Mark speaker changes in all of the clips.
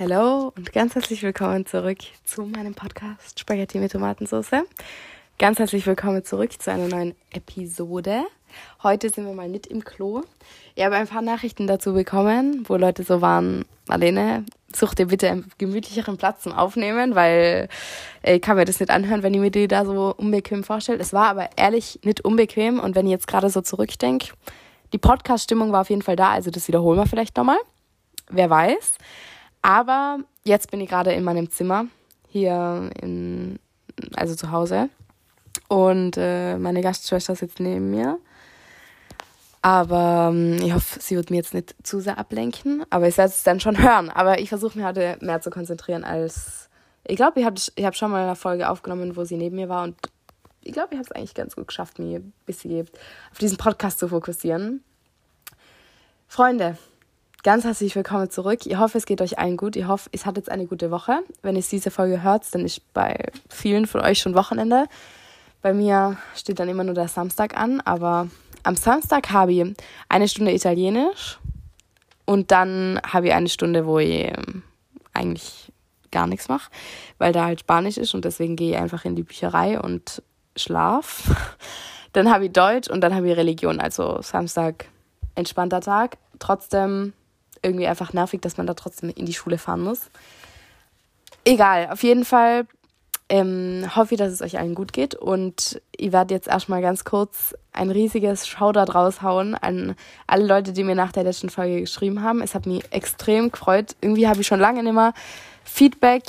Speaker 1: Hallo und ganz herzlich willkommen zurück zu meinem Podcast Spaghetti mit Tomatensauce. Ganz herzlich willkommen zurück zu einer neuen Episode. Heute sind wir mal nicht im Klo. Ich habe ein paar Nachrichten dazu bekommen, wo Leute so waren, Marlene, such dir bitte einen gemütlicheren Platz zum Aufnehmen, weil ich kann mir das nicht anhören, wenn ich mir die da so unbequem vorstelle. Es war aber ehrlich nicht unbequem und wenn ich jetzt gerade so zurückdenke, die Podcast-Stimmung war auf jeden Fall da, also das wiederholen wir vielleicht nochmal. Wer weiß. Aber jetzt bin ich gerade in meinem Zimmer hier in, also zu Hause. Und äh, meine Gastschwester sitzt neben mir. Aber ähm, ich hoffe, sie wird mir jetzt nicht zu sehr ablenken. Aber ich werde es dann schon hören. Aber ich versuche mich heute mehr zu konzentrieren als. Ich glaube, ich habe ich hab schon mal eine Folge aufgenommen, wo sie neben mir war. Und ich glaube, ich habe es eigentlich ganz gut geschafft, mich ein bisschen auf diesen Podcast zu fokussieren. Freunde, ganz herzlich willkommen zurück. Ich hoffe, es geht euch allen gut. Ich hoffe, es hat jetzt eine gute Woche. Wenn ihr diese Folge hört, dann ist bei vielen von euch schon Wochenende. Bei mir steht dann immer nur der Samstag an, aber am Samstag habe ich eine Stunde Italienisch und dann habe ich eine Stunde, wo ich ähm, eigentlich gar nichts mache, weil da halt Spanisch ist und deswegen gehe ich einfach in die Bücherei und schlaf. Dann habe ich Deutsch und dann habe ich Religion, also Samstag entspannter Tag. Trotzdem irgendwie einfach nervig, dass man da trotzdem in die Schule fahren muss. Egal, auf jeden Fall ähm, hoffe ich, dass es euch allen gut geht und ich werde jetzt erstmal ganz kurz ein riesiges Shoutout raushauen an alle Leute, die mir nach der letzten Folge geschrieben haben. Es hat mich extrem gefreut. Irgendwie habe ich schon lange nicht mehr Feedback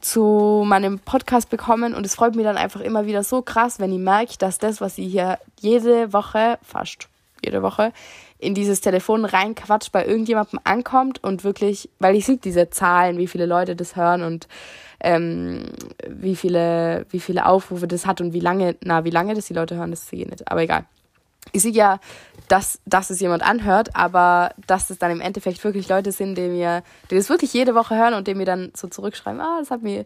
Speaker 1: zu meinem Podcast bekommen und es freut mich dann einfach immer wieder so krass, wenn ich merke, dass das, was ich hier jede Woche, fast jede Woche, in dieses Telefon reinquatscht, bei irgendjemandem ankommt und wirklich, weil ich sehe diese Zahlen, wie viele Leute das hören und ähm, wie viele, wie viele Aufrufe das hat und wie lange, na, wie lange das die Leute hören, das sehe ich nicht. Aber egal. Ich sehe ja, dass, dass es jemand anhört, aber dass es dann im Endeffekt wirklich Leute sind, die mir, die das wirklich jede Woche hören und die mir dann so zurückschreiben, ah, das hat mir,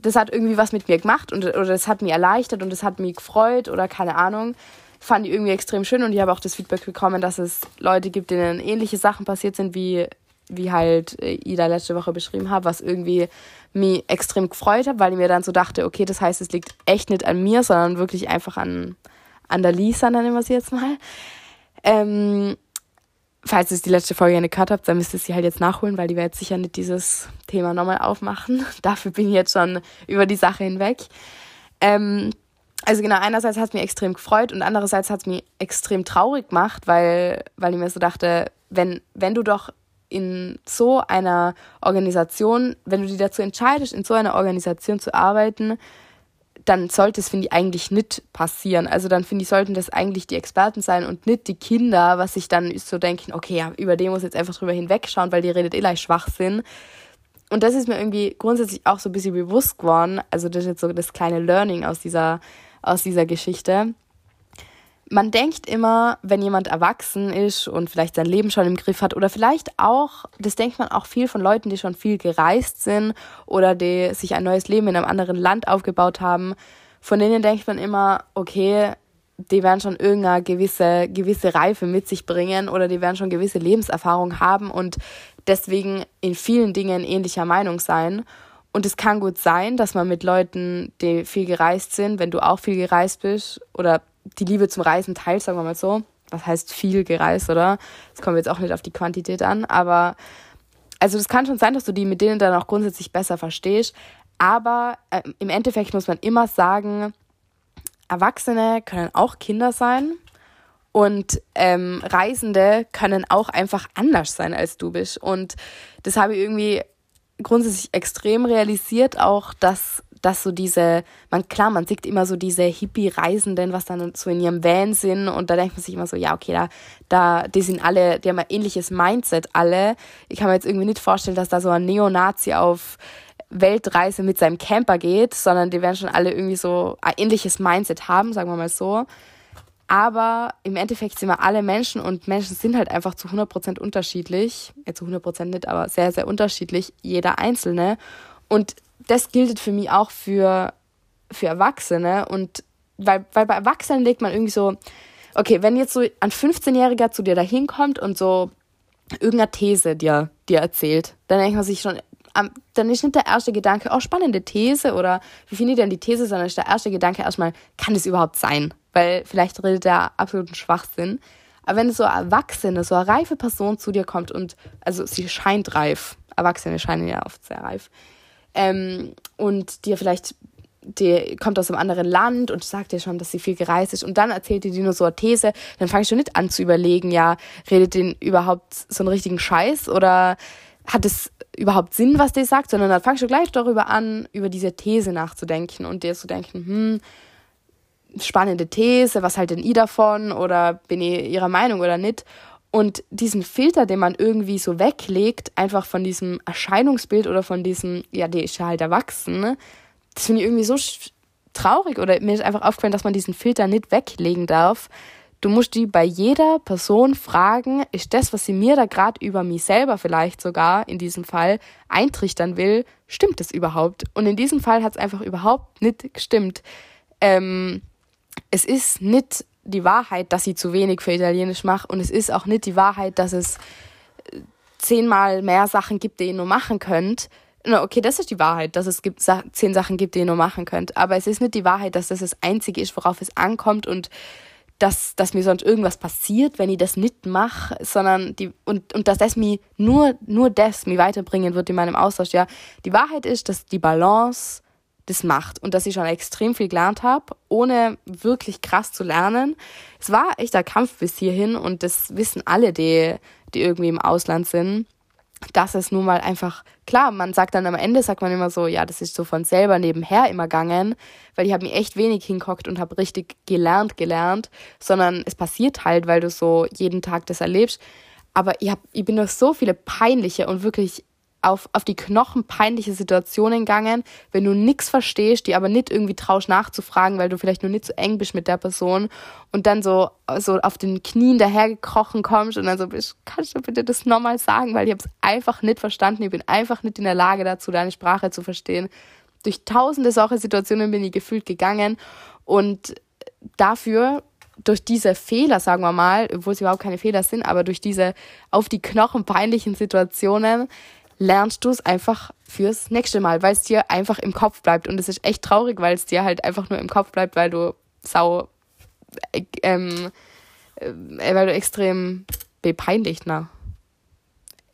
Speaker 1: das hat irgendwie was mit mir gemacht und, oder das hat mich erleichtert und das hat mich gefreut oder keine Ahnung fand ich irgendwie extrem schön und ich habe auch das Feedback bekommen, dass es Leute gibt, denen ähnliche Sachen passiert sind, wie, wie halt äh, Ida letzte Woche beschrieben hat, was irgendwie mich extrem gefreut hat, weil ich mir dann so dachte, okay, das heißt, es liegt echt nicht an mir, sondern wirklich einfach an, an der Lisa, nennen wir sie jetzt mal. Ähm, falls ihr die letzte Folge nicht gehört habt, dann müsst ihr sie halt jetzt nachholen, weil die werde sicher nicht dieses Thema nochmal aufmachen. Dafür bin ich jetzt schon über die Sache hinweg. Ähm, also genau, einerseits hat es mich extrem gefreut und andererseits hat es mich extrem traurig gemacht, weil, weil ich mir so dachte, wenn, wenn du doch in so einer Organisation, wenn du dich dazu entscheidest, in so einer Organisation zu arbeiten, dann sollte es, finde ich, eigentlich nicht passieren. Also dann finde ich, sollten das eigentlich die Experten sein und nicht die Kinder, was sich dann so denken, okay, ja, über den muss jetzt einfach drüber hinwegschauen, weil die redet eh leicht schwach sind. Und das ist mir irgendwie grundsätzlich auch so ein bisschen bewusst geworden. Also das ist jetzt so das kleine Learning aus dieser aus dieser Geschichte. Man denkt immer, wenn jemand erwachsen ist und vielleicht sein Leben schon im Griff hat oder vielleicht auch, das denkt man auch viel von Leuten, die schon viel gereist sind oder die sich ein neues Leben in einem anderen Land aufgebaut haben, von denen denkt man immer, okay, die werden schon irgendeine gewisse, gewisse Reife mit sich bringen oder die werden schon gewisse Lebenserfahrung haben und deswegen in vielen Dingen ähnlicher Meinung sein. Und es kann gut sein, dass man mit Leuten, die viel gereist sind, wenn du auch viel gereist bist oder die Liebe zum Reisen teilst, sagen wir mal so. Was heißt viel gereist, oder? Das kommt jetzt auch nicht auf die Quantität an, aber also das kann schon sein, dass du die mit denen dann auch grundsätzlich besser verstehst. Aber äh, im Endeffekt muss man immer sagen, Erwachsene können auch Kinder sein und ähm, Reisende können auch einfach anders sein, als du bist. Und das habe ich irgendwie grundsätzlich extrem realisiert auch, dass dass so diese, man klar, man sieht immer so diese Hippie-Reisenden, was dann so in ihrem Van sind und da denkt man sich immer so, ja, okay, da, da, die sind alle, die haben ein ähnliches Mindset alle. Ich kann mir jetzt irgendwie nicht vorstellen, dass da so ein Neonazi auf Weltreise mit seinem Camper geht, sondern die werden schon alle irgendwie so ein ähnliches Mindset haben, sagen wir mal so. Aber im Endeffekt sind wir alle Menschen und Menschen sind halt einfach zu 100% unterschiedlich. Ja, zu 100% nicht, aber sehr, sehr unterschiedlich, jeder Einzelne. Und das gilt für mich auch für, für Erwachsene. Und weil, weil bei Erwachsenen legt man irgendwie so, okay, wenn jetzt so ein 15-Jähriger zu dir da hinkommt und so irgendeine These dir, dir erzählt, dann denkt man sich schon, dann ist nicht der erste Gedanke, oh, spannende These oder wie finde ich denn die These, sondern ist der erste Gedanke erstmal, kann das überhaupt sein? Weil vielleicht redet der absoluten Schwachsinn. Aber wenn so eine Erwachsene, so eine reife Person zu dir kommt und, also sie scheint reif, Erwachsene scheinen ja oft sehr reif, ähm, und dir vielleicht die kommt aus einem anderen Land und sagt dir schon, dass sie viel gereist ist und dann erzählt die nur so eine These, dann fangst du nicht an zu überlegen, ja, redet den überhaupt so einen richtigen Scheiß oder hat es überhaupt Sinn, was der sagt, sondern dann fangst du gleich darüber an, über diese These nachzudenken und dir zu denken, hm, spannende These, was haltet ihr davon oder bin ich ihrer Meinung oder nicht? Und diesen Filter, den man irgendwie so weglegt, einfach von diesem Erscheinungsbild oder von diesem, ja, der ist ja halt erwachsen, ne? das finde ich irgendwie so traurig oder mir ist einfach aufgefallen, dass man diesen Filter nicht weglegen darf. Du musst die bei jeder Person fragen, ist das, was sie mir da gerade über mich selber vielleicht sogar in diesem Fall eintrichtern will, stimmt das überhaupt? Und in diesem Fall hat es einfach überhaupt nicht gestimmt. Ähm, es ist nicht die Wahrheit, dass sie zu wenig für Italienisch macht und es ist auch nicht die Wahrheit, dass es äh, zehnmal mehr Sachen gibt, die ihr nur machen könnt, na, okay, das ist die Wahrheit, dass es gibt, zehn Sachen gibt, die ihr nur machen könnt. Aber es ist nicht die Wahrheit, dass das das Einzige ist, worauf es ankommt und dass, dass mir sonst irgendwas passiert, wenn ich das nicht mache, sondern die, und, und dass das mir nur, nur das mir weiterbringen wird in meinem Austausch. Ja, die Wahrheit ist, dass die Balance das macht und dass ich schon extrem viel gelernt habe, ohne wirklich krass zu lernen. Es war echt ein Kampf bis hierhin und das wissen alle, die, die irgendwie im Ausland sind dass es nun mal einfach, klar, man sagt dann am Ende, sagt man immer so, ja, das ist so von selber nebenher immer gegangen, weil ich habe mir echt wenig hinguckt und habe richtig gelernt, gelernt, sondern es passiert halt, weil du so jeden Tag das erlebst. Aber ich, hab, ich bin durch so viele peinliche und wirklich auf, auf die Knochen peinliche Situationen gegangen, wenn du nichts verstehst, die aber nicht irgendwie traust nachzufragen, weil du vielleicht nur nicht so eng bist mit der Person und dann so, so auf den Knien dahergekrochen kommst und dann so bist, kannst du bitte das nochmal sagen, weil ich es einfach nicht verstanden, ich bin einfach nicht in der Lage dazu, deine Sprache zu verstehen. Durch tausende solche Situationen bin ich gefühlt gegangen und dafür durch diese Fehler, sagen wir mal, obwohl es überhaupt keine Fehler sind, aber durch diese auf die Knochen peinlichen Situationen lernst du es einfach fürs nächste Mal, weil es dir einfach im Kopf bleibt. Und es ist echt traurig, weil es dir halt einfach nur im Kopf bleibt, weil du sau, äh, ähm, äh, weil du extrem bepeinlicht, na,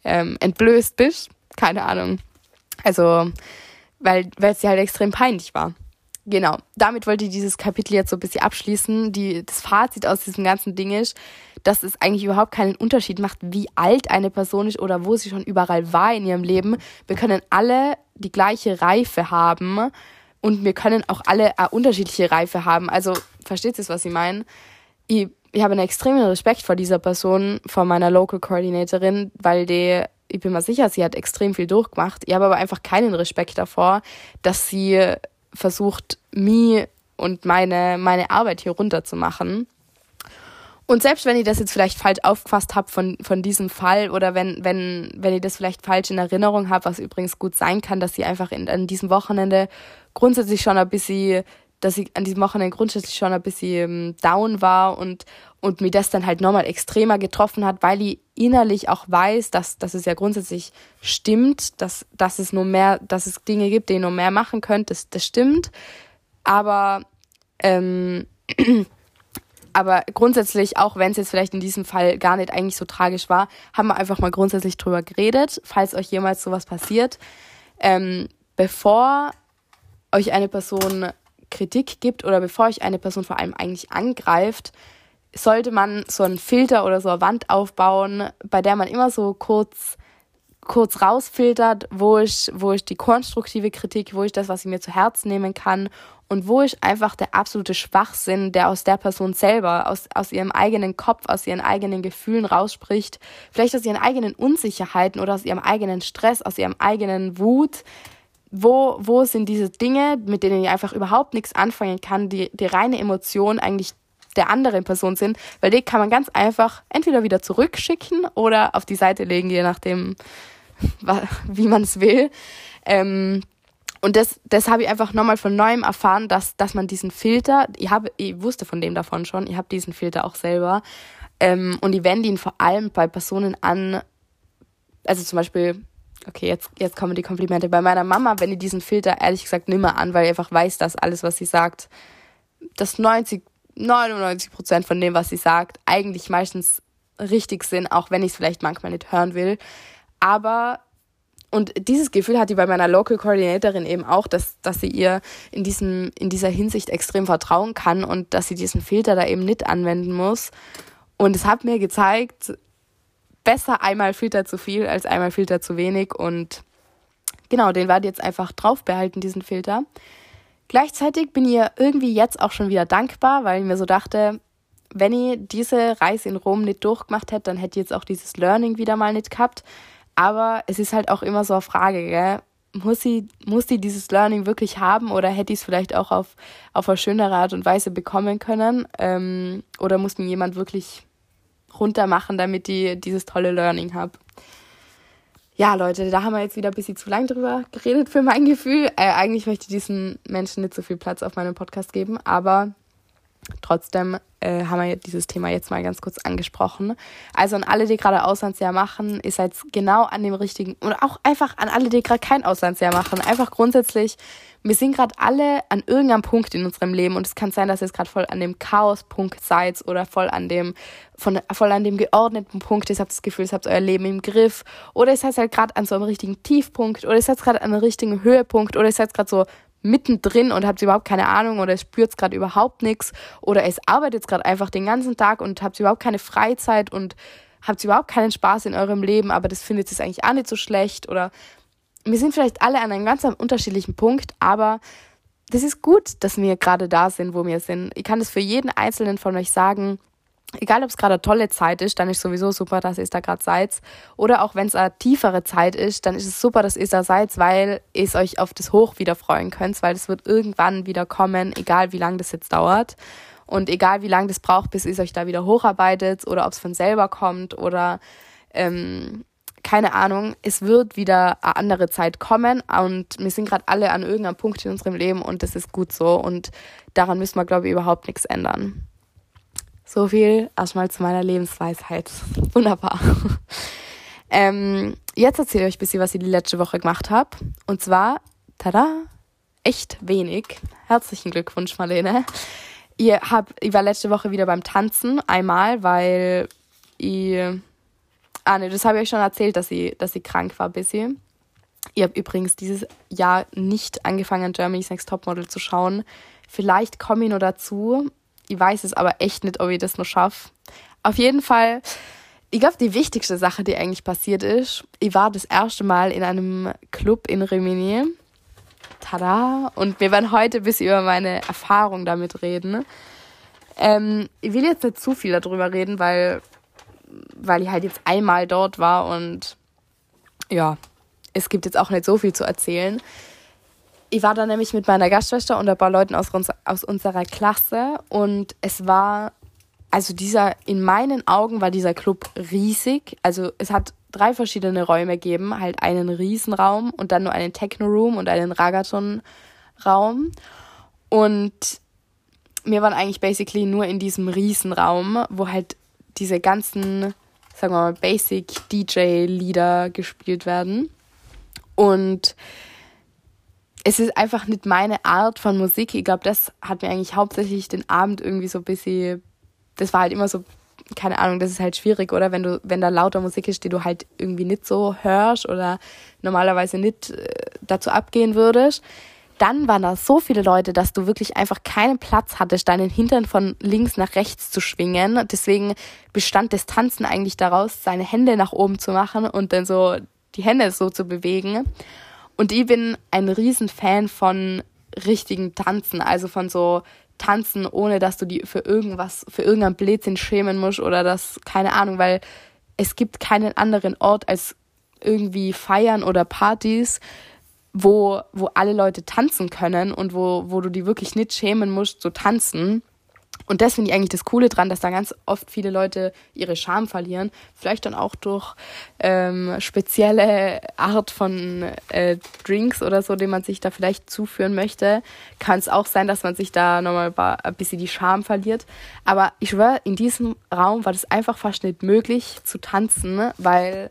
Speaker 1: ähm, entblößt bist. Keine Ahnung. Also, weil es dir halt extrem peinlich war. Genau, damit wollte ich dieses Kapitel jetzt so ein bisschen abschließen. Die, das Fazit aus diesem ganzen Ding ist, dass es eigentlich überhaupt keinen Unterschied macht, wie alt eine Person ist oder wo sie schon überall war in ihrem Leben. Wir können alle die gleiche Reife haben und wir können auch alle eine unterschiedliche Reife haben. Also versteht ihr, was ich meine? Ich, ich habe einen extremen Respekt vor dieser Person, vor meiner Local Coordinatorin, weil die ich bin mir sicher, sie hat extrem viel durchgemacht. Ich habe aber einfach keinen Respekt davor, dass sie versucht, mir und meine, meine Arbeit hier runterzumachen. Und selbst wenn ich das jetzt vielleicht falsch aufgefasst habe von, von diesem Fall oder wenn, wenn, wenn ich das vielleicht falsch in Erinnerung habe, was übrigens gut sein kann, dass sie einfach in, an diesem Wochenende grundsätzlich schon ein bisschen, dass ich an diesem Wochenende grundsätzlich schon ein bisschen ähm, down war und, und mir das dann halt nochmal extremer getroffen hat, weil ich innerlich auch weiß, dass, dass es ja grundsätzlich stimmt, dass, dass es nur mehr, dass es Dinge gibt, die ihr nur mehr machen könnt, das, das stimmt. Aber ähm, aber grundsätzlich, auch wenn es jetzt vielleicht in diesem Fall gar nicht eigentlich so tragisch war, haben wir einfach mal grundsätzlich drüber geredet, falls euch jemals sowas passiert. Ähm, bevor euch eine Person Kritik gibt oder bevor euch eine Person vor allem eigentlich angreift, sollte man so einen Filter oder so eine Wand aufbauen, bei der man immer so kurz kurz rausfiltert, wo ich, wo ich die konstruktive Kritik, wo ich das, was ich mir zu Herzen nehmen kann und wo ich einfach der absolute Schwachsinn, der aus der Person selber, aus, aus ihrem eigenen Kopf, aus ihren eigenen Gefühlen rausspricht, vielleicht aus ihren eigenen Unsicherheiten oder aus ihrem eigenen Stress, aus ihrem eigenen Wut, wo, wo sind diese Dinge, mit denen ich einfach überhaupt nichts anfangen kann, die, die reine Emotion eigentlich der anderen Person sind, weil die kann man ganz einfach entweder wieder zurückschicken oder auf die Seite legen, je nachdem, wie man es will. Ähm, und das, das habe ich einfach nochmal von neuem erfahren, dass, dass man diesen Filter, ich, habe, ich wusste von dem davon schon, ich habe diesen Filter auch selber. Ähm, und ich wende ihn vor allem bei Personen an, also zum Beispiel okay, jetzt, jetzt kommen die Komplimente. Bei meiner Mama, wenn die diesen Filter ehrlich gesagt nimmer an, weil ich einfach weiß, dass alles, was sie sagt, dass 90, 99 Prozent von dem, was sie sagt, eigentlich meistens richtig sind, auch wenn ich es vielleicht manchmal nicht hören will. Aber und dieses Gefühl hat die bei meiner Local Coordinatorin eben auch, dass, dass sie ihr in, diesem, in dieser Hinsicht extrem vertrauen kann und dass sie diesen Filter da eben nicht anwenden muss. Und es hat mir gezeigt, besser einmal Filter zu viel als einmal Filter zu wenig. Und genau, den werde ich jetzt einfach drauf behalten, diesen Filter. Gleichzeitig bin ich irgendwie jetzt auch schon wieder dankbar, weil ich mir so dachte, wenn ich diese Reise in Rom nicht durchgemacht hätte, dann hätte ich jetzt auch dieses Learning wieder mal nicht gehabt. Aber es ist halt auch immer so eine Frage, gell? Muss sie, muss sie dieses Learning wirklich haben oder hätte ich es vielleicht auch auf, auf eine schönere Art und Weise bekommen können? Ähm, oder muss mir jemand wirklich runter machen, damit ich dieses tolle Learning habe? Ja, Leute, da haben wir jetzt wieder ein bisschen zu lang drüber geredet für mein Gefühl. Äh, eigentlich möchte ich diesen Menschen nicht so viel Platz auf meinem Podcast geben, aber trotzdem äh, haben wir dieses Thema jetzt mal ganz kurz angesprochen. Also an alle, die gerade Auslandsjahr machen, ist jetzt genau an dem richtigen und auch einfach an alle, die gerade kein Auslandsjahr machen. Einfach grundsätzlich, wir sind gerade alle an irgendeinem Punkt in unserem Leben und es kann sein, dass ihr jetzt gerade voll an dem Chaospunkt seid oder voll an dem von voll an dem geordneten Punkt. Ihr habt das Gefühl, ihr habt euer Leben im Griff oder ihr seid halt gerade an so einem richtigen Tiefpunkt oder ihr seid gerade an einem richtigen Höhepunkt oder ihr seid gerade so mittendrin und habt überhaupt keine Ahnung oder spürt gerade überhaupt nichts oder es arbeitet gerade einfach den ganzen Tag und habt überhaupt keine Freizeit und habt überhaupt keinen Spaß in eurem Leben, aber das findet es eigentlich auch nicht so schlecht oder wir sind vielleicht alle an einem ganz unterschiedlichen Punkt, aber das ist gut, dass wir gerade da sind, wo wir sind. Ich kann das für jeden einzelnen von euch sagen egal ob es gerade tolle Zeit ist, dann ist sowieso super, dass ihr da gerade seid. Oder auch wenn es eine tiefere Zeit ist, dann ist es super, dass ihr da seid, weil ihr euch auf das Hoch wieder freuen könnt, weil es wird irgendwann wieder kommen, egal wie lange das jetzt dauert. Und egal wie lange das braucht, bis ihr euch da wieder hocharbeitet oder ob es von selber kommt oder ähm, keine Ahnung, es wird wieder eine andere Zeit kommen und wir sind gerade alle an irgendeinem Punkt in unserem Leben und das ist gut so und daran müssen wir, glaube ich, überhaupt nichts ändern. So viel erstmal zu meiner Lebensweisheit. Wunderbar. ähm, jetzt erzähle ich euch ein bisschen, was ich die letzte Woche gemacht habe. Und zwar, tada, echt wenig. Herzlichen Glückwunsch, Marlene. Ihr hab, ich war letzte Woche wieder beim Tanzen, einmal, weil ich. Ah, ne, das habe ich euch schon erzählt, dass ich, dass ich krank war ein bisschen. Ich habe übrigens dieses Jahr nicht angefangen, Germany's Next Topmodel zu schauen. Vielleicht komme ich noch dazu. Ich weiß es aber echt nicht, ob ich das noch schaffe. Auf jeden Fall, ich glaube, die wichtigste Sache, die eigentlich passiert ist, ich war das erste Mal in einem Club in Rimini. Tada! Und wir werden heute ein bisschen über meine Erfahrung damit reden. Ähm, ich will jetzt nicht zu viel darüber reden, weil, weil ich halt jetzt einmal dort war und ja, es gibt jetzt auch nicht so viel zu erzählen ich war da nämlich mit meiner Gastschwester und ein paar Leuten aus, aus unserer Klasse und es war, also dieser, in meinen Augen war dieser Club riesig. Also es hat drei verschiedene Räume gegeben, halt einen Riesenraum und dann nur einen Techno-Room und einen Ragaton-Raum. Und wir waren eigentlich basically nur in diesem Riesenraum, wo halt diese ganzen, sagen wir mal, Basic DJ-Lieder gespielt werden. Und es ist einfach nicht meine Art von Musik. Ich glaube, das hat mir eigentlich hauptsächlich den Abend irgendwie so ein bisschen, das war halt immer so, keine Ahnung, das ist halt schwierig, oder? Wenn du, wenn da lauter Musik ist, die du halt irgendwie nicht so hörst oder normalerweise nicht äh, dazu abgehen würdest. Dann waren da so viele Leute, dass du wirklich einfach keinen Platz hattest, deinen Hintern von links nach rechts zu schwingen. Deswegen bestand das Tanzen eigentlich daraus, seine Hände nach oben zu machen und dann so die Hände so zu bewegen. Und ich bin ein Riesenfan von richtigen Tanzen, also von so Tanzen, ohne dass du die für irgendwas, für irgendein Blödsinn schämen musst oder das, keine Ahnung, weil es gibt keinen anderen Ort als irgendwie Feiern oder Partys, wo, wo alle Leute tanzen können und wo, wo du die wirklich nicht schämen musst zu tanzen. Und das finde ich eigentlich das Coole dran, dass da ganz oft viele Leute ihre Scham verlieren. Vielleicht dann auch durch ähm, spezielle Art von äh, Drinks oder so, den man sich da vielleicht zuführen möchte. Kann es auch sein, dass man sich da nochmal ein bisschen die Scham verliert. Aber ich schwöre, in diesem Raum war das einfach fast nicht möglich zu tanzen, weil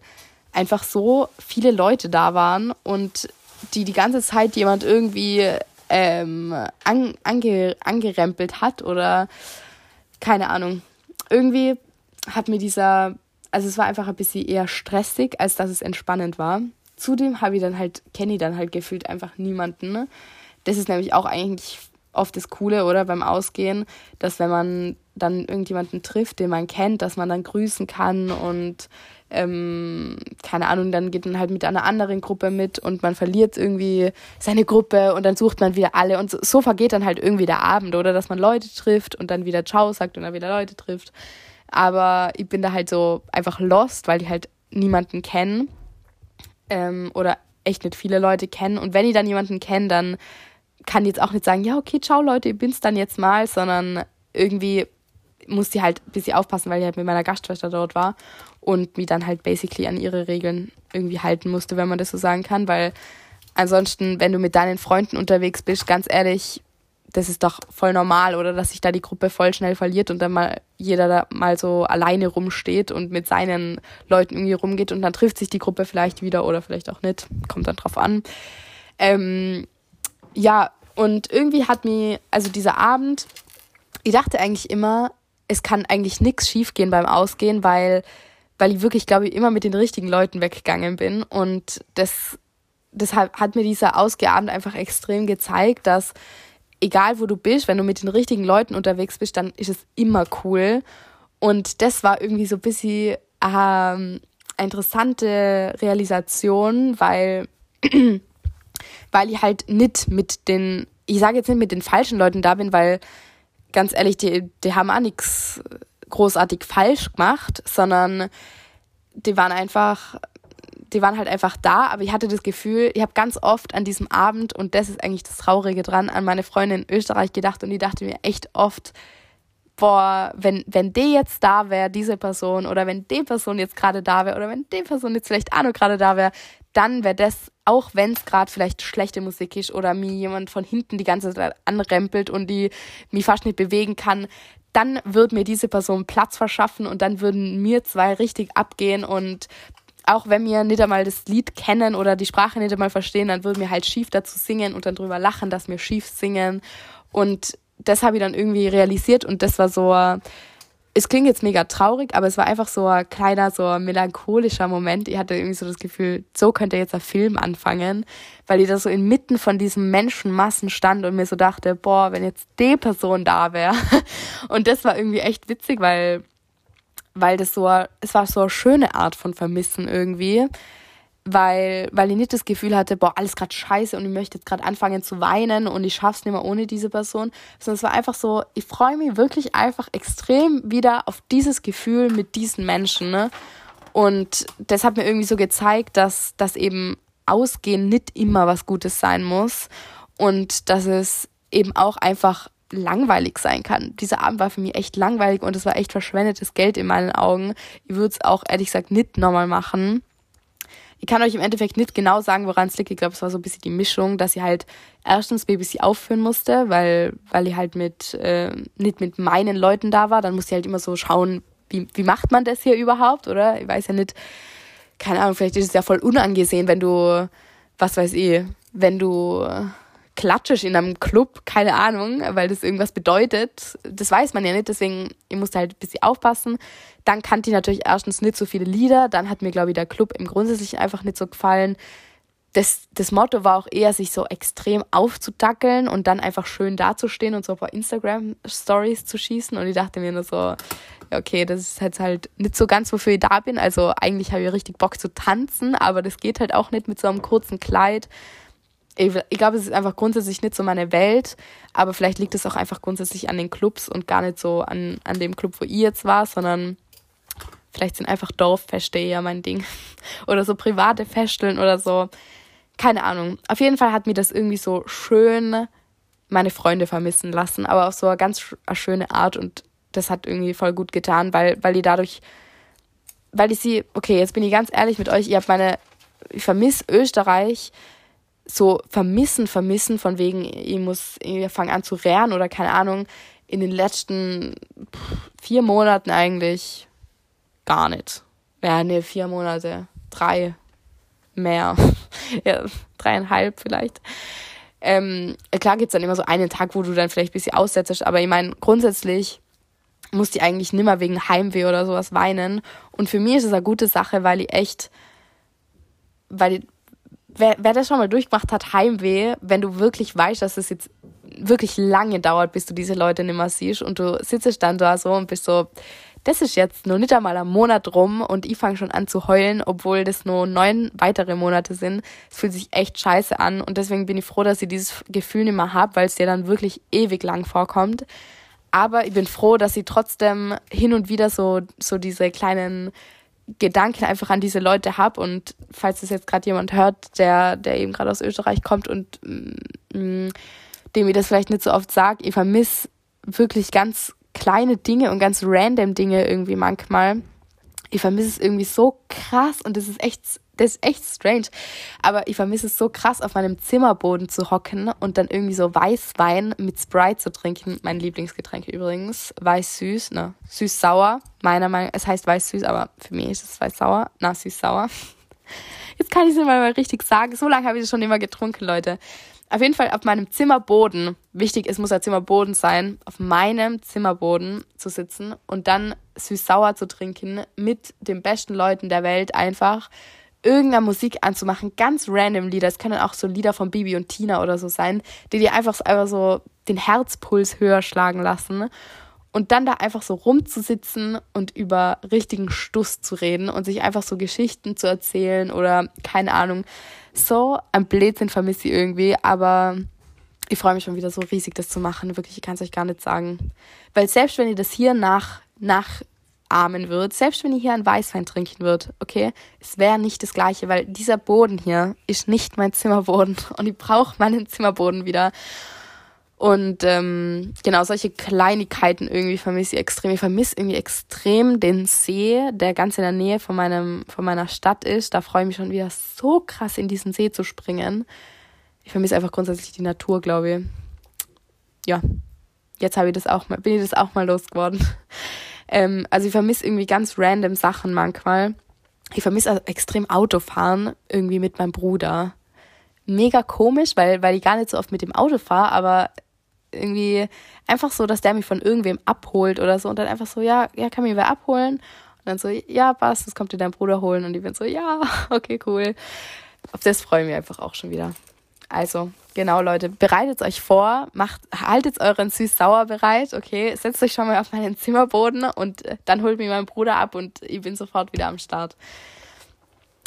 Speaker 1: einfach so viele Leute da waren und die die ganze Zeit jemand irgendwie ähm, an, ange, angerempelt hat oder keine Ahnung. Irgendwie hat mir dieser, also es war einfach ein bisschen eher stressig, als dass es entspannend war. Zudem habe ich dann halt, kenne ich dann halt gefühlt einfach niemanden. Ne? Das ist nämlich auch eigentlich oft das Coole, oder beim Ausgehen, dass wenn man dann irgendjemanden trifft, den man kennt, dass man dann grüßen kann und ähm, keine Ahnung, dann geht man halt mit einer anderen Gruppe mit und man verliert irgendwie seine Gruppe und dann sucht man wieder alle und so, so vergeht dann halt irgendwie der Abend, oder dass man Leute trifft und dann wieder Ciao sagt und dann wieder Leute trifft. Aber ich bin da halt so einfach lost, weil die halt niemanden kennen ähm, oder echt nicht viele Leute kennen. Und wenn ich dann jemanden kenne, dann kann ich jetzt auch nicht sagen, ja, okay, ciao Leute, ich bin's dann jetzt mal, sondern irgendwie muss die halt ein bisschen aufpassen, weil ich halt mit meiner Gastschwester dort war und mich dann halt basically an ihre Regeln irgendwie halten musste, wenn man das so sagen kann, weil ansonsten, wenn du mit deinen Freunden unterwegs bist, ganz ehrlich, das ist doch voll normal, oder dass sich da die Gruppe voll schnell verliert und dann mal jeder da mal so alleine rumsteht und mit seinen Leuten irgendwie rumgeht und dann trifft sich die Gruppe vielleicht wieder oder vielleicht auch nicht, kommt dann drauf an. Ähm, ja, und irgendwie hat mir, also dieser Abend, ich dachte eigentlich immer, es kann eigentlich nichts schiefgehen beim Ausgehen, weil, weil ich wirklich, glaube ich, immer mit den richtigen Leuten weggegangen bin und das, deshalb hat mir dieser Ausgehabend einfach extrem gezeigt, dass egal wo du bist, wenn du mit den richtigen Leuten unterwegs bist, dann ist es immer cool. Und das war irgendwie so ein bisschen ähm, interessante Realisation, weil, weil ich halt nicht mit den, ich sage jetzt nicht mit den falschen Leuten da bin, weil ganz ehrlich, die, die haben auch nichts großartig falsch gemacht, sondern die waren einfach die waren halt einfach da, aber ich hatte das Gefühl, ich habe ganz oft an diesem Abend, und das ist eigentlich das Traurige dran, an meine Freundin in Österreich gedacht und die dachte mir echt oft, boah, wenn, wenn die jetzt da wäre, diese Person, oder wenn die Person jetzt gerade da wäre, oder wenn die Person jetzt vielleicht auch noch gerade da wäre, dann wäre das, auch wenn es gerade vielleicht schlechte Musik ist oder mir jemand von hinten die ganze Zeit anrempelt und die mich fast nicht bewegen kann, dann würde mir diese Person Platz verschaffen und dann würden mir zwei richtig abgehen und auch wenn wir nicht einmal das Lied kennen oder die Sprache nicht einmal verstehen, dann würden wir halt schief dazu singen und dann drüber lachen, dass wir schief singen. Und das habe ich dann irgendwie realisiert und das war so, es klingt jetzt mega traurig, aber es war einfach so ein kleiner, so ein melancholischer Moment. Ich hatte irgendwie so das Gefühl, so könnte jetzt ein Film anfangen, weil ich da so inmitten von diesen Menschenmassen stand und mir so dachte, boah, wenn jetzt die Person da wäre. Und das war irgendwie echt witzig, weil weil das so, es war so eine schöne Art von Vermissen irgendwie, weil, weil ich nicht das Gefühl hatte, boah, alles gerade scheiße und ich möchte jetzt gerade anfangen zu weinen und ich schaff's nicht mehr ohne diese Person, sondern es war einfach so, ich freue mich wirklich einfach extrem wieder auf dieses Gefühl mit diesen Menschen, ne? Und das hat mir irgendwie so gezeigt, dass, dass eben Ausgehen nicht immer was Gutes sein muss und dass es eben auch einfach langweilig sein kann. Dieser Abend war für mich echt langweilig und es war echt verschwendetes Geld in meinen Augen. Ich würde es auch ehrlich gesagt nicht nochmal machen. Ich kann euch im Endeffekt nicht genau sagen, woran es liegt. Ich glaube, es war so ein bisschen die Mischung, dass ich halt erstens BBC aufführen musste, weil, weil ich halt mit, äh, nicht mit meinen Leuten da war. Dann musste ich halt immer so schauen, wie, wie macht man das hier überhaupt, oder? Ich weiß ja nicht, keine Ahnung, vielleicht ist es ja voll unangesehen, wenn du, was weiß ich, wenn du klatschisch in einem Club, keine Ahnung, weil das irgendwas bedeutet. Das weiß man ja nicht, deswegen, ich musste halt ein bisschen aufpassen. Dann kannte ich natürlich erstens nicht so viele Lieder, dann hat mir, glaube ich, der Club im Grundsätzlichen einfach nicht so gefallen. Das, das Motto war auch eher, sich so extrem aufzudackeln und dann einfach schön dazustehen und so ein paar Instagram-Stories zu schießen. Und ich dachte mir nur so, okay, das ist jetzt halt nicht so ganz, wofür ich da bin. Also eigentlich habe ich richtig Bock zu tanzen, aber das geht halt auch nicht mit so einem kurzen Kleid ich, ich glaube, es ist einfach grundsätzlich nicht so meine Welt, aber vielleicht liegt es auch einfach grundsätzlich an den Clubs und gar nicht so an, an dem Club, wo ich jetzt war, sondern vielleicht sind einfach Dorffeste eher mein Ding. Oder so private Festeln oder so. Keine Ahnung. Auf jeden Fall hat mir das irgendwie so schön meine Freunde vermissen lassen, aber auf so eine ganz eine schöne Art und das hat irgendwie voll gut getan, weil, weil die dadurch, weil ich sie, okay, jetzt bin ich ganz ehrlich mit euch, ihr habt meine, ich vermisse Österreich, so vermissen, vermissen, von wegen, ich muss, ich fange an zu rehren oder keine Ahnung, in den letzten vier Monaten eigentlich gar nicht. Ja, ne, vier Monate, drei mehr. ja, dreieinhalb vielleicht. Ähm, klar gibt es dann immer so einen Tag, wo du dann vielleicht ein bisschen aussetzt, aber ich meine, grundsätzlich muss die eigentlich nimmer wegen Heimweh oder sowas weinen. Und für mich ist es eine gute Sache, weil ich echt, weil ich, wer, wer das schon mal durchgemacht hat, Heimweh, wenn du wirklich weißt, dass es jetzt wirklich lange dauert, bis du diese Leute nimmer siehst und du sitzt dann da so und bist so, das ist jetzt noch nicht einmal ein Monat rum und ich fange schon an zu heulen, obwohl das nur neun weitere Monate sind. Es fühlt sich echt scheiße an und deswegen bin ich froh, dass ich dieses Gefühl nicht mehr habe, weil es dir dann wirklich ewig lang vorkommt. Aber ich bin froh, dass ich trotzdem hin und wieder so, so diese kleinen Gedanken einfach an diese Leute habe und falls das jetzt gerade jemand hört, der, der eben gerade aus Österreich kommt und mm, mm dem ich das vielleicht nicht so oft sage, ich vermisse wirklich ganz kleine Dinge und ganz random Dinge irgendwie manchmal. Ich vermisse es irgendwie so krass und das ist echt, das ist echt strange. Aber ich vermisse es so krass, auf meinem Zimmerboden zu hocken und dann irgendwie so Weißwein mit Sprite zu trinken. Mein Lieblingsgetränk übrigens. Weiß-süß, ne? Süß-sauer. Meiner Meinung es heißt weiß-süß, aber für mich ist es weiß-sauer. Na, süß-sauer. Jetzt kann ich es mal richtig sagen. So lange habe ich es schon immer getrunken, Leute. Auf jeden Fall auf meinem Zimmerboden, wichtig, es muss ein Zimmerboden sein, auf meinem Zimmerboden zu sitzen und dann süß-sauer zu trinken mit den besten Leuten der Welt einfach irgendeine Musik anzumachen, ganz random Lieder. Es können auch so Lieder von Bibi und Tina oder so sein, die dir einfach, einfach so den Herzpuls höher schlagen lassen. Und dann da einfach so rumzusitzen und über richtigen Stuss zu reden und sich einfach so Geschichten zu erzählen oder keine Ahnung, so ein Blödsinn vermisse ich irgendwie, aber ich freue mich schon wieder so riesig, das zu machen. Wirklich, ich kann es euch gar nicht sagen. Weil selbst wenn ihr das hier nach, nachahmen würdet, selbst wenn ihr hier einen Weißwein trinken würdet, okay, es wäre nicht das Gleiche, weil dieser Boden hier ist nicht mein Zimmerboden und ich brauche meinen Zimmerboden wieder. Und ähm, genau, solche Kleinigkeiten irgendwie vermisse ich extrem. Ich vermisse irgendwie extrem den See, der ganz in der Nähe von, meinem, von meiner Stadt ist. Da freue ich mich schon wieder so krass, in diesen See zu springen. Ich vermisse einfach grundsätzlich die Natur, glaube ich. Ja, jetzt habe ich das auch mal, bin ich das auch mal losgeworden. Ähm, also ich vermisse irgendwie ganz random Sachen manchmal. Ich vermisse also extrem Autofahren irgendwie mit meinem Bruder. Mega komisch, weil, weil ich gar nicht so oft mit dem Auto fahre, aber irgendwie einfach so, dass der mich von irgendwem abholt oder so und dann einfach so, ja, ja, kann mich wer abholen? Und dann so, ja, passt, das kommt dir dein Bruder holen und ich bin so, ja, okay, cool. Auf das freue ich mich einfach auch schon wieder. Also, genau, Leute, bereitet euch vor, macht, haltet euren süß-sauer bereit, okay? Setzt euch schon mal auf meinen Zimmerboden und äh, dann holt mich mein Bruder ab und ich bin sofort wieder am Start.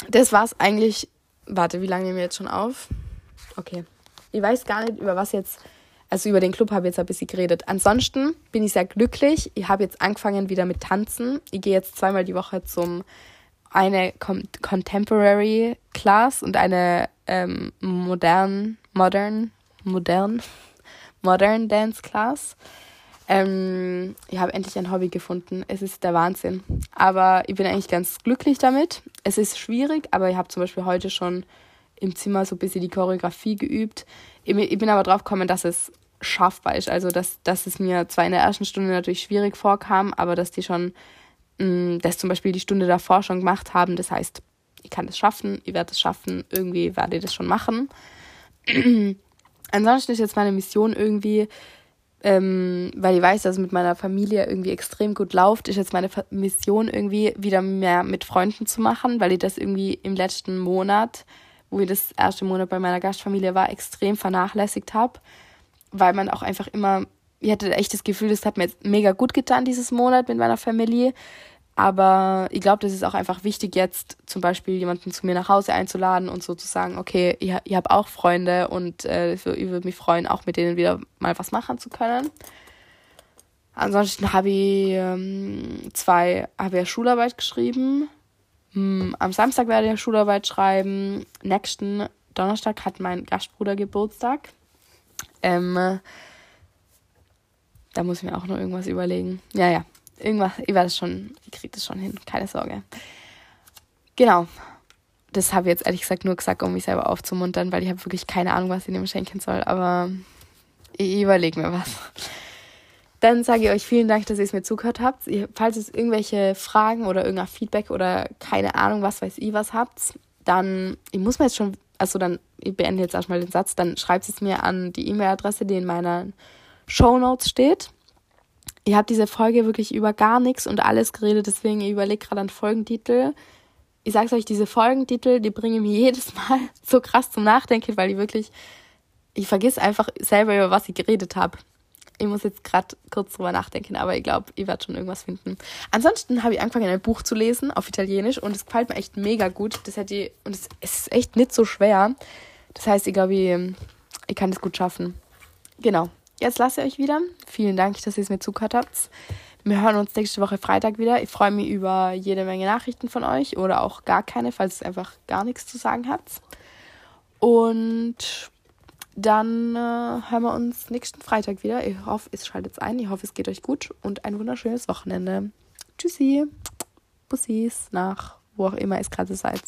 Speaker 1: Das war's eigentlich. Warte, wie lange nehmen wir jetzt schon auf? Okay. Ich weiß gar nicht, über was jetzt also über den Club habe ich jetzt ein bisschen geredet. Ansonsten bin ich sehr glücklich. Ich habe jetzt angefangen wieder mit Tanzen. Ich gehe jetzt zweimal die Woche zum eine Contemporary Class und eine ähm, modern, modern, modern, modern Dance Class. Ähm, ich habe endlich ein Hobby gefunden. Es ist der Wahnsinn. Aber ich bin eigentlich ganz glücklich damit. Es ist schwierig, aber ich habe zum Beispiel heute schon im Zimmer so ein bisschen die Choreografie geübt. Ich bin aber drauf gekommen, dass es schaffbar ist. Also, dass, dass es mir zwar in der ersten Stunde natürlich schwierig vorkam, aber dass die schon, mh, mm, das zum Beispiel die Stunde davor schon gemacht haben. Das heißt, ich kann das schaffen, ich werde es schaffen, irgendwie werde ich das schon machen. Ansonsten ist jetzt meine Mission irgendwie, ähm, weil ich weiß, dass es mit meiner Familie irgendwie extrem gut läuft, ist jetzt meine Mission irgendwie wieder mehr mit Freunden zu machen, weil ich das irgendwie im letzten Monat, wo ich das erste Monat bei meiner Gastfamilie war, extrem vernachlässigt habe weil man auch einfach immer, ich hatte echt das Gefühl, das hat mir jetzt mega gut getan dieses Monat mit meiner Familie. Aber ich glaube, das ist auch einfach wichtig, jetzt zum Beispiel jemanden zu mir nach Hause einzuladen und so zu sagen, okay, ich, ich habe auch Freunde und äh, ich würde mich freuen, auch mit denen wieder mal was machen zu können. Ansonsten habe ich ähm, zwei, habe ja Schularbeit geschrieben. Hm, am Samstag werde ich Schularbeit schreiben. Nächsten Donnerstag hat mein Gastbruder Geburtstag. Ähm, da muss ich mir auch noch irgendwas überlegen. Ja, ja. Irgendwas, ich werde es schon, ich kriege das schon hin, keine Sorge. Genau. Das habe ich jetzt ehrlich gesagt nur gesagt, um mich selber aufzumuntern, weil ich habe wirklich keine Ahnung, was ich ihm schenken soll, aber ich überlege mir was. Dann sage ich euch vielen Dank, dass ihr es mir zugehört habt. Falls es irgendwelche Fragen oder irgendein Feedback oder keine Ahnung, was weiß ich, was habt, dann, ich muss mir jetzt schon, also dann, ich beende jetzt erstmal den Satz, dann schreibt es mir an die E-Mail-Adresse, die in meiner Show Notes steht. Ihr habt diese Folge wirklich über gar nichts und alles geredet, deswegen ich überlege gerade an Folgentitel. Ich sag's euch, diese Folgentitel, die bringen mir jedes Mal so krass zum Nachdenken, weil ich wirklich, ich vergiss einfach selber, über was ich geredet habe. Ich muss jetzt gerade kurz drüber nachdenken, aber ich glaube, ich werde schon irgendwas finden. Ansonsten habe ich angefangen, ein Buch zu lesen auf Italienisch und es gefällt mir echt mega gut. Das hätte ich, und es, es ist echt nicht so schwer. Das heißt, ich glaube, ich, ich kann das gut schaffen. Genau. Jetzt lasse ich euch wieder. Vielen Dank, dass ihr es mir zugehört habt. Wir hören uns nächste Woche Freitag wieder. Ich freue mich über jede Menge Nachrichten von euch oder auch gar keine, falls es einfach gar nichts zu sagen hat. Und dann äh, hören wir uns nächsten Freitag wieder. Ich hoffe, es schaltet ein. Ich hoffe, es geht euch gut und ein wunderschönes Wochenende. Tschüssi. Bussis nach wo auch immer ihr gerade seid.